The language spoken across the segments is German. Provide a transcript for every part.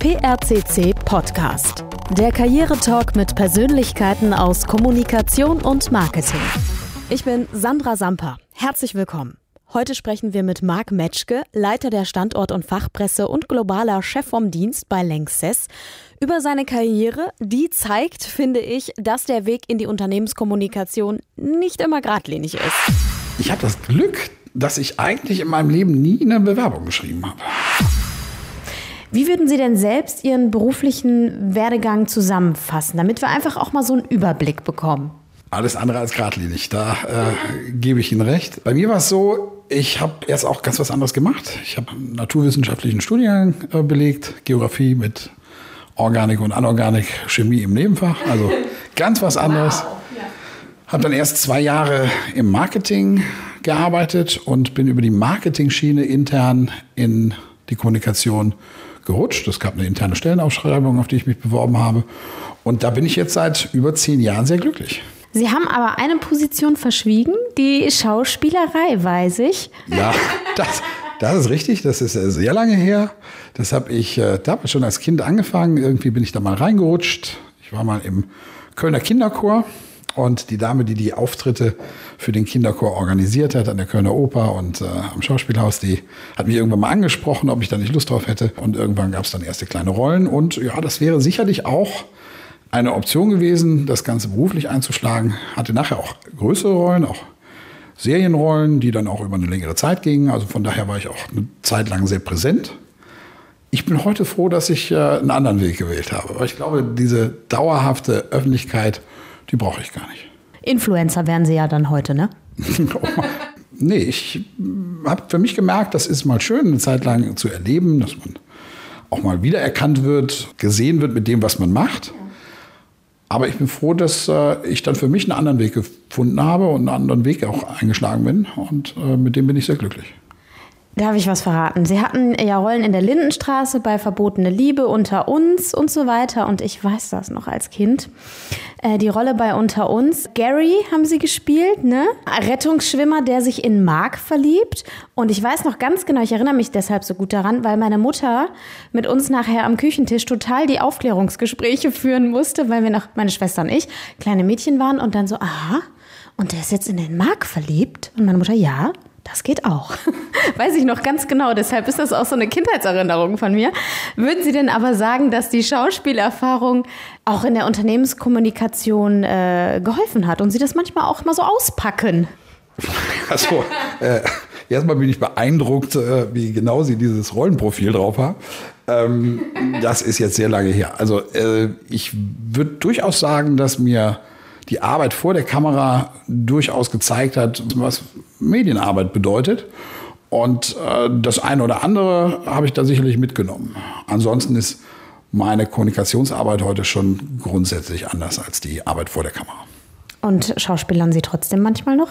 PRCC Podcast. Der Karrieretalk mit Persönlichkeiten aus Kommunikation und Marketing. Ich bin Sandra Samper. Herzlich willkommen. Heute sprechen wir mit Marc Metschke, Leiter der Standort- und Fachpresse und globaler Chef vom Dienst bei Lanxess, über seine Karriere. Die zeigt, finde ich, dass der Weg in die Unternehmenskommunikation nicht immer geradlinig ist. Ich habe das Glück, dass ich eigentlich in meinem Leben nie eine Bewerbung geschrieben habe. Wie würden Sie denn selbst Ihren beruflichen Werdegang zusammenfassen, damit wir einfach auch mal so einen Überblick bekommen? Alles andere als geradlinig, da äh, gebe ich Ihnen recht. Bei mir war es so, ich habe erst auch ganz was anderes gemacht. Ich habe einen naturwissenschaftlichen Studiengang äh, belegt, Geografie mit Organik und Anorganik, Chemie im Nebenfach, also ganz was anderes. Wow. Ja. Habe dann erst zwei Jahre im Marketing gearbeitet und bin über die Marketing-Schiene intern in die Kommunikation gerutscht. Es gab eine interne Stellenausschreibung, auf die ich mich beworben habe. Und da bin ich jetzt seit über zehn Jahren sehr glücklich. Sie haben aber eine Position verschwiegen, die Schauspielerei, weiß ich. Ja, das, das ist richtig. Das ist äh, sehr lange her. Das habe ich da hab ich schon als Kind angefangen. Irgendwie bin ich da mal reingerutscht. Ich war mal im Kölner Kinderchor und die Dame, die die Auftritte für den Kinderchor organisiert hat an der Kölner Oper und äh, am Schauspielhaus, die hat mich irgendwann mal angesprochen, ob ich da nicht Lust drauf hätte. Und irgendwann gab es dann erste kleine Rollen. Und ja, das wäre sicherlich auch eine Option gewesen, das Ganze beruflich einzuschlagen. Hatte nachher auch größere Rollen, auch Serienrollen, die dann auch über eine längere Zeit gingen. Also von daher war ich auch eine Zeit lang sehr präsent. Ich bin heute froh, dass ich äh, einen anderen Weg gewählt habe. Weil ich glaube, diese dauerhafte Öffentlichkeit die brauche ich gar nicht. Influencer wären Sie ja dann heute, ne? nee, ich habe für mich gemerkt, das ist mal schön, eine Zeit lang zu erleben, dass man auch mal wiedererkannt wird, gesehen wird mit dem, was man macht. Aber ich bin froh, dass äh, ich dann für mich einen anderen Weg gefunden habe und einen anderen Weg auch eingeschlagen bin. Und äh, mit dem bin ich sehr glücklich. Darf ich was verraten? Sie hatten ja Rollen in der Lindenstraße bei Verbotene Liebe unter uns und so weiter. Und ich weiß das noch als Kind. Äh, die Rolle bei Unter uns. Gary haben Sie gespielt, ne? Rettungsschwimmer, der sich in Mark verliebt. Und ich weiß noch ganz genau, ich erinnere mich deshalb so gut daran, weil meine Mutter mit uns nachher am Küchentisch total die Aufklärungsgespräche führen musste, weil wir noch, meine Schwester und ich, kleine Mädchen waren und dann so, aha, und der ist jetzt in den Mark verliebt? Und meine Mutter, ja. Das geht auch. Weiß ich noch ganz genau. Deshalb ist das auch so eine Kindheitserinnerung von mir. Würden Sie denn aber sagen, dass die Schauspielerfahrung auch in der Unternehmenskommunikation äh, geholfen hat und Sie das manchmal auch mal so auspacken? Also, äh, erstmal bin ich beeindruckt, äh, wie genau Sie dieses Rollenprofil drauf haben. Ähm, das ist jetzt sehr lange her. Also, äh, ich würde durchaus sagen, dass mir die Arbeit vor der Kamera durchaus gezeigt hat, was Medienarbeit bedeutet. Und äh, das eine oder andere habe ich da sicherlich mitgenommen. Ansonsten ist meine Kommunikationsarbeit heute schon grundsätzlich anders als die Arbeit vor der Kamera. Und Schauspielern Sie trotzdem manchmal noch?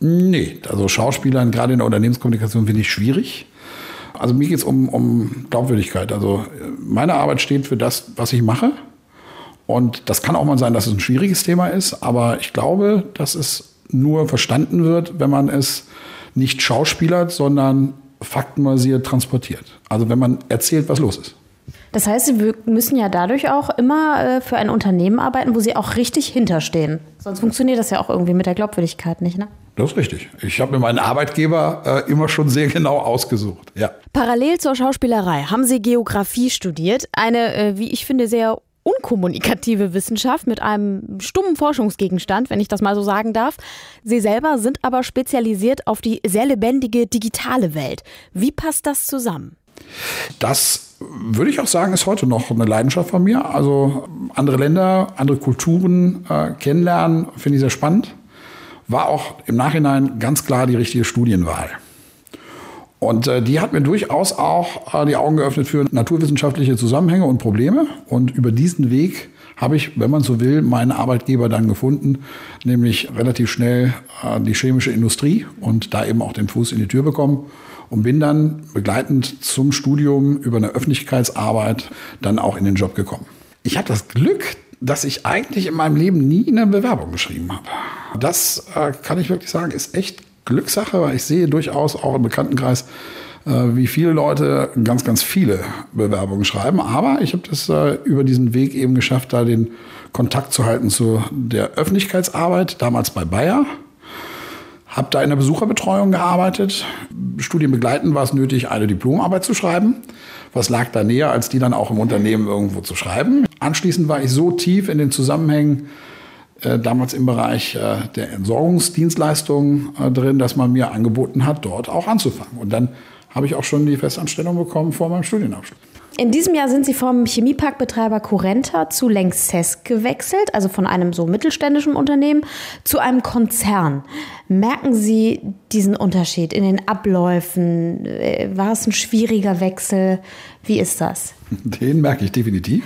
Nee, also Schauspielern gerade in der Unternehmenskommunikation finde ich schwierig. Also mir geht es um, um Glaubwürdigkeit. Also meine Arbeit steht für das, was ich mache. Und das kann auch mal sein, dass es ein schwieriges Thema ist, aber ich glaube, dass es nur verstanden wird, wenn man es nicht schauspielert, sondern faktenbasiert transportiert. Also wenn man erzählt, was los ist. Das heißt, Sie müssen ja dadurch auch immer äh, für ein Unternehmen arbeiten, wo Sie auch richtig hinterstehen. Sonst funktioniert das ja auch irgendwie mit der Glaubwürdigkeit nicht, ne? Das ist richtig. Ich habe mir meinen Arbeitgeber äh, immer schon sehr genau ausgesucht. Ja. Parallel zur Schauspielerei haben Sie Geografie studiert. Eine, äh, wie ich finde, sehr unkommunikative Wissenschaft mit einem stummen Forschungsgegenstand, wenn ich das mal so sagen darf. Sie selber sind aber spezialisiert auf die sehr lebendige digitale Welt. Wie passt das zusammen? Das würde ich auch sagen, ist heute noch eine Leidenschaft von mir. Also andere Länder, andere Kulturen äh, kennenlernen, finde ich sehr spannend. War auch im Nachhinein ganz klar die richtige Studienwahl. Und äh, die hat mir durchaus auch äh, die Augen geöffnet für naturwissenschaftliche Zusammenhänge und Probleme. Und über diesen Weg habe ich, wenn man so will, meinen Arbeitgeber dann gefunden, nämlich relativ schnell äh, die chemische Industrie und da eben auch den Fuß in die Tür bekommen und bin dann begleitend zum Studium über eine Öffentlichkeitsarbeit dann auch in den Job gekommen. Ich habe das Glück, dass ich eigentlich in meinem Leben nie eine Bewerbung geschrieben habe. Das äh, kann ich wirklich sagen, ist echt Glückssache, weil ich sehe durchaus auch im Bekanntenkreis äh, wie viele Leute ganz, ganz viele Bewerbungen schreiben. Aber ich habe das äh, über diesen Weg eben geschafft, da den Kontakt zu halten zu der Öffentlichkeitsarbeit, damals bei Bayer. Habe da in der Besucherbetreuung gearbeitet. Studienbegleitend war es nötig, eine Diplomarbeit zu schreiben. Was lag da näher, als die dann auch im Unternehmen irgendwo zu schreiben? Anschließend war ich so tief in den Zusammenhängen, damals im Bereich äh, der Entsorgungsdienstleistungen äh, drin, dass man mir angeboten hat, dort auch anzufangen. Und dann habe ich auch schon die Festanstellung bekommen vor meinem Studienabschluss. In diesem Jahr sind Sie vom Chemieparkbetreiber Currenta zu Lanxess gewechselt, also von einem so mittelständischen Unternehmen zu einem Konzern. Merken Sie diesen Unterschied in den Abläufen? Äh, war es ein schwieriger Wechsel? Wie ist das? Den merke ich definitiv.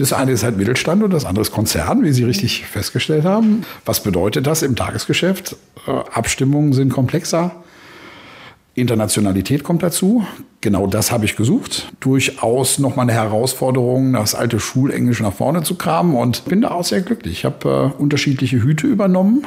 Das eine ist halt Mittelstand und das andere ist Konzern, wie Sie richtig festgestellt haben. Was bedeutet das im Tagesgeschäft? Äh, Abstimmungen sind komplexer. Internationalität kommt dazu. Genau das habe ich gesucht. Durchaus nochmal eine Herausforderung, das alte Schulenglisch nach vorne zu kramen und bin da auch sehr glücklich. Ich habe äh, unterschiedliche Hüte übernommen.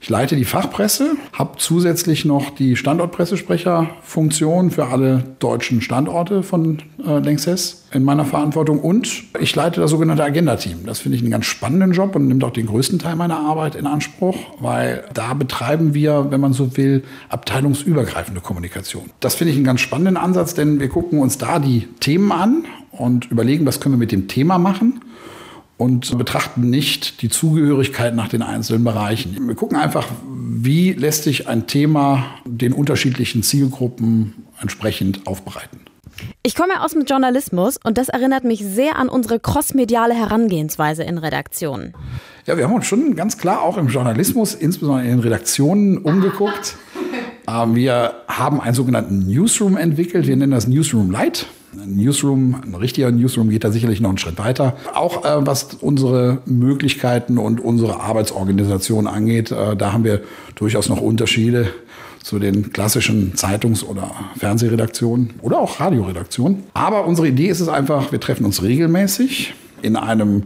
Ich leite die Fachpresse, habe zusätzlich noch die Standortpressesprecherfunktion für alle deutschen Standorte von äh, Lanxess in meiner Verantwortung und ich leite das sogenannte Agenda-Team. Das finde ich einen ganz spannenden Job und nimmt auch den größten Teil meiner Arbeit in Anspruch, weil da betreiben wir, wenn man so will, abteilungsübergreifende Kommunikation. Das finde ich einen ganz spannenden Ansatz, denn wir gucken uns da die Themen an und überlegen, was können wir mit dem Thema machen und betrachten nicht die Zugehörigkeit nach den einzelnen Bereichen. Wir gucken einfach, wie lässt sich ein Thema den unterschiedlichen Zielgruppen entsprechend aufbereiten. Ich komme aus dem Journalismus und das erinnert mich sehr an unsere crossmediale Herangehensweise in Redaktionen. Ja, wir haben uns schon ganz klar auch im Journalismus, insbesondere in den Redaktionen, umgeguckt. Ähm, wir haben einen sogenannten Newsroom entwickelt. Wir nennen das Newsroom Light. Newsroom, ein richtiger Newsroom geht da sicherlich noch einen Schritt weiter. Auch äh, was unsere Möglichkeiten und unsere Arbeitsorganisation angeht, äh, da haben wir durchaus noch Unterschiede zu den klassischen Zeitungs- oder Fernsehredaktionen oder auch Radioredaktionen. Aber unsere Idee ist es einfach, wir treffen uns regelmäßig in einem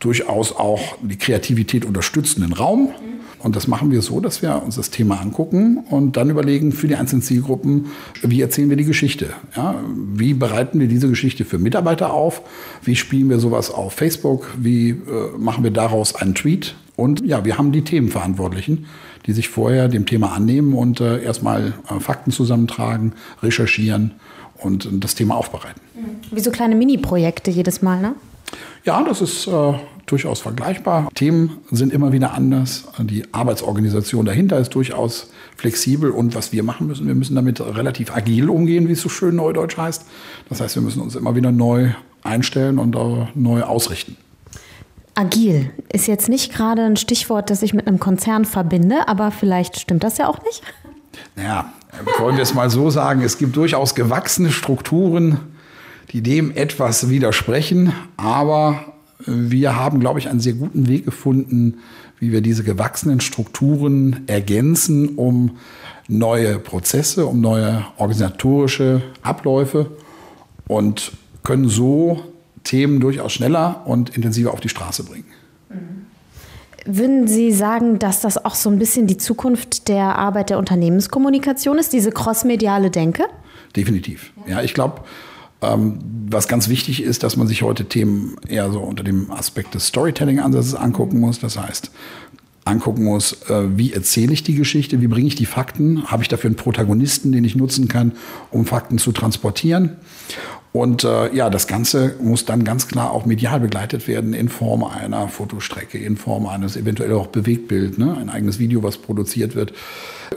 durchaus auch die Kreativität unterstützenden Raum. Und das machen wir so, dass wir uns das Thema angucken und dann überlegen für die einzelnen Zielgruppen, wie erzählen wir die Geschichte? Ja, wie bereiten wir diese Geschichte für Mitarbeiter auf? Wie spielen wir sowas auf Facebook? Wie äh, machen wir daraus einen Tweet? Und ja, wir haben die Themenverantwortlichen, die sich vorher dem Thema annehmen und äh, erstmal äh, Fakten zusammentragen, recherchieren und, und das Thema aufbereiten. Wie so kleine Mini-Projekte jedes Mal, ne? Ja, das ist äh, durchaus vergleichbar. Themen sind immer wieder anders. Die Arbeitsorganisation dahinter ist durchaus flexibel. Und was wir machen müssen, wir müssen damit relativ agil umgehen, wie es so schön neudeutsch heißt. Das heißt, wir müssen uns immer wieder neu einstellen und äh, neu ausrichten. Agil ist jetzt nicht gerade ein Stichwort, das ich mit einem Konzern verbinde, aber vielleicht stimmt das ja auch nicht. Naja, wollen wir es mal so sagen, es gibt durchaus gewachsene Strukturen, die dem etwas widersprechen, aber wir haben, glaube ich, einen sehr guten Weg gefunden, wie wir diese gewachsenen Strukturen ergänzen, um neue Prozesse, um neue organisatorische Abläufe und können so Themen durchaus schneller und intensiver auf die Straße bringen. Würden Sie sagen, dass das auch so ein bisschen die Zukunft der Arbeit der Unternehmenskommunikation ist, diese crossmediale Denke? Definitiv. Ja, ich glaube, was ganz wichtig ist, dass man sich heute Themen eher so unter dem Aspekt des Storytelling-Ansatzes angucken muss. Das heißt, angucken muss, äh, wie erzähle ich die Geschichte, wie bringe ich die Fakten, habe ich dafür einen Protagonisten, den ich nutzen kann, um Fakten zu transportieren. Und äh, ja, das Ganze muss dann ganz klar auch medial begleitet werden in Form einer Fotostrecke, in Form eines eventuell auch Bewegtbild, ne? ein eigenes Video, was produziert wird,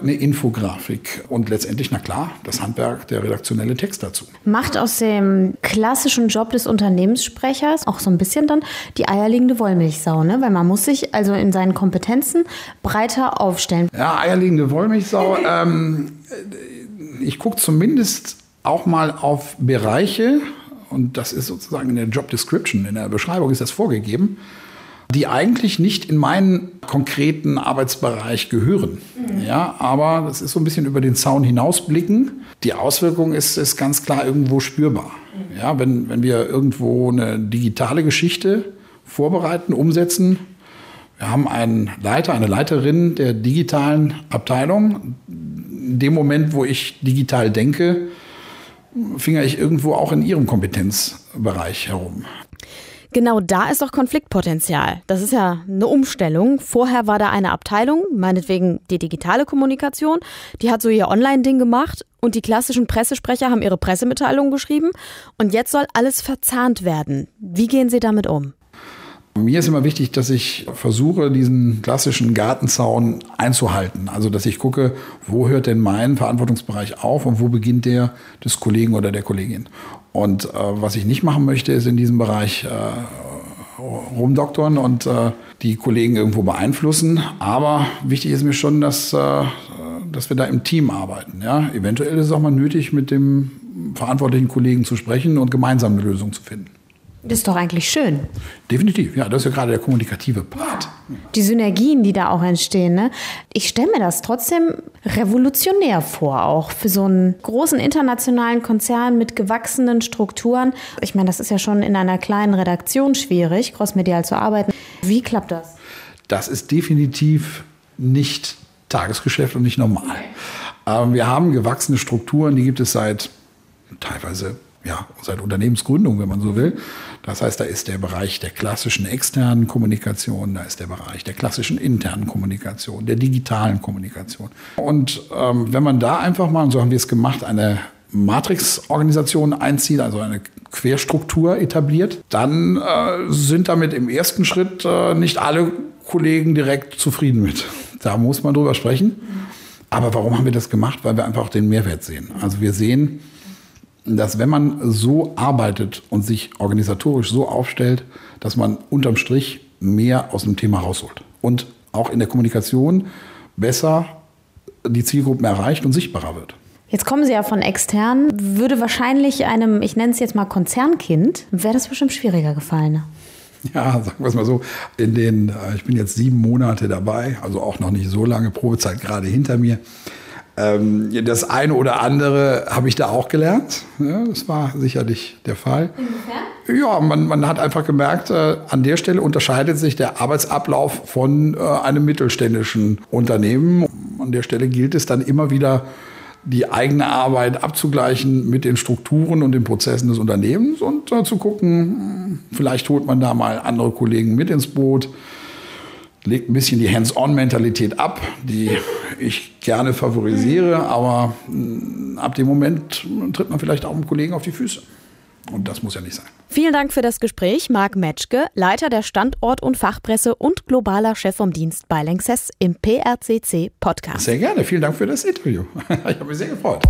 eine Infografik und letztendlich, na klar, das Handwerk, der redaktionelle Text dazu. Macht aus dem klassischen Job des Unternehmenssprechers auch so ein bisschen dann die eierlegende Wollmilchsau, ne? weil man muss sich also in seinen Kompetenzen breiter aufstellen. Ja, eierlegende Wollmilchsau. ähm, ich gucke zumindest auch mal auf Bereiche, und das ist sozusagen in der Job Description, in der Beschreibung ist das vorgegeben, die eigentlich nicht in meinen konkreten Arbeitsbereich gehören. Mhm. Ja, aber das ist so ein bisschen über den Zaun hinausblicken. Die Auswirkung ist, ist ganz klar irgendwo spürbar. Mhm. Ja, wenn, wenn wir irgendwo eine digitale Geschichte vorbereiten, umsetzen, wir haben einen Leiter, eine Leiterin der digitalen Abteilung, in dem Moment, wo ich digital denke, finger ich irgendwo auch in ihrem Kompetenzbereich herum. Genau da ist doch Konfliktpotenzial. Das ist ja eine Umstellung. Vorher war da eine Abteilung, meinetwegen die digitale Kommunikation, die hat so ihr Online-Ding gemacht und die klassischen Pressesprecher haben ihre Pressemitteilungen geschrieben und jetzt soll alles verzahnt werden. Wie gehen Sie damit um? Mir ist immer wichtig, dass ich versuche, diesen klassischen Gartenzaun einzuhalten. Also, dass ich gucke, wo hört denn mein Verantwortungsbereich auf und wo beginnt der des Kollegen oder der Kollegin. Und äh, was ich nicht machen möchte, ist in diesem Bereich äh, rumdoktern und äh, die Kollegen irgendwo beeinflussen. Aber wichtig ist mir schon, dass, äh, dass wir da im Team arbeiten. Ja? Eventuell ist es auch mal nötig, mit dem verantwortlichen Kollegen zu sprechen und gemeinsam eine Lösung zu finden. Das ist doch eigentlich schön. Definitiv, ja, das ist ja gerade der kommunikative Part. Die Synergien, die da auch entstehen. Ne? Ich stelle mir das trotzdem revolutionär vor, auch für so einen großen internationalen Konzern mit gewachsenen Strukturen. Ich meine, das ist ja schon in einer kleinen Redaktion schwierig, crossmedial zu arbeiten. Wie klappt das? Das ist definitiv nicht Tagesgeschäft und nicht normal. Ähm, wir haben gewachsene Strukturen, die gibt es seit teilweise ja, seit Unternehmensgründung, wenn man so will. Das heißt, da ist der Bereich der klassischen externen Kommunikation, da ist der Bereich der klassischen internen Kommunikation, der digitalen Kommunikation. Und ähm, wenn man da einfach mal, und so haben wir es gemacht, eine Matrix-Organisation einzieht, also eine Querstruktur etabliert, dann äh, sind damit im ersten Schritt äh, nicht alle Kollegen direkt zufrieden mit. Da muss man drüber sprechen. Aber warum haben wir das gemacht? Weil wir einfach auch den Mehrwert sehen. Also wir sehen, dass wenn man so arbeitet und sich organisatorisch so aufstellt, dass man unterm Strich mehr aus dem Thema rausholt und auch in der Kommunikation besser die Zielgruppen erreicht und sichtbarer wird. Jetzt kommen Sie ja von extern. Würde wahrscheinlich einem, ich nenne es jetzt mal Konzernkind, wäre das bestimmt schwieriger gefallen. Ja, sagen wir es mal so. In den, äh, ich bin jetzt sieben Monate dabei, also auch noch nicht so lange Probezeit gerade hinter mir. Ähm, das eine oder andere habe ich da auch gelernt. Ja, das war sicherlich der Fall. Inwiefern? Ja, man, man hat einfach gemerkt, äh, an der Stelle unterscheidet sich der Arbeitsablauf von äh, einem mittelständischen Unternehmen. An der Stelle gilt es dann immer wieder, die eigene Arbeit abzugleichen mit den Strukturen und den Prozessen des Unternehmens und äh, zu gucken, vielleicht holt man da mal andere Kollegen mit ins Boot legt ein bisschen die Hands-on-Mentalität ab, die ich gerne favorisiere, aber mm, ab dem Moment tritt man vielleicht auch einem Kollegen auf die Füße. Und das muss ja nicht sein. Vielen Dank für das Gespräch, Marc Metschke, Leiter der Standort- und Fachpresse und globaler Chef vom Dienst bei Lanxess im PRCC Podcast. Sehr gerne. Vielen Dank für das Interview. Ich habe mich sehr gefreut.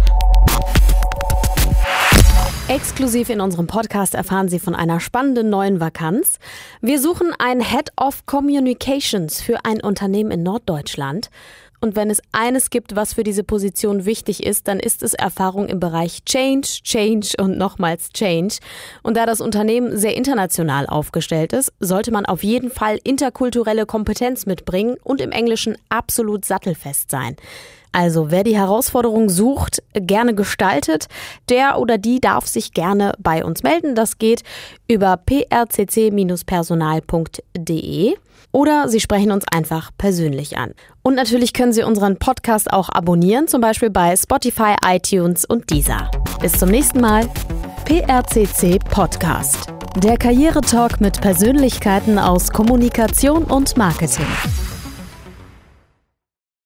Exklusiv in unserem Podcast erfahren Sie von einer spannenden neuen Vakanz. Wir suchen einen Head of Communications für ein Unternehmen in Norddeutschland. Und wenn es eines gibt, was für diese Position wichtig ist, dann ist es Erfahrung im Bereich Change, Change und nochmals Change. Und da das Unternehmen sehr international aufgestellt ist, sollte man auf jeden Fall interkulturelle Kompetenz mitbringen und im Englischen absolut sattelfest sein. Also wer die Herausforderung sucht, gerne gestaltet, der oder die darf sich gerne bei uns melden. Das geht über prcc-personal.de oder Sie sprechen uns einfach persönlich an. Und natürlich können Sie unseren Podcast auch abonnieren, zum Beispiel bei Spotify, iTunes und Deezer. Bis zum nächsten Mal. PRCC Podcast. Der Karrieretalk mit Persönlichkeiten aus Kommunikation und Marketing.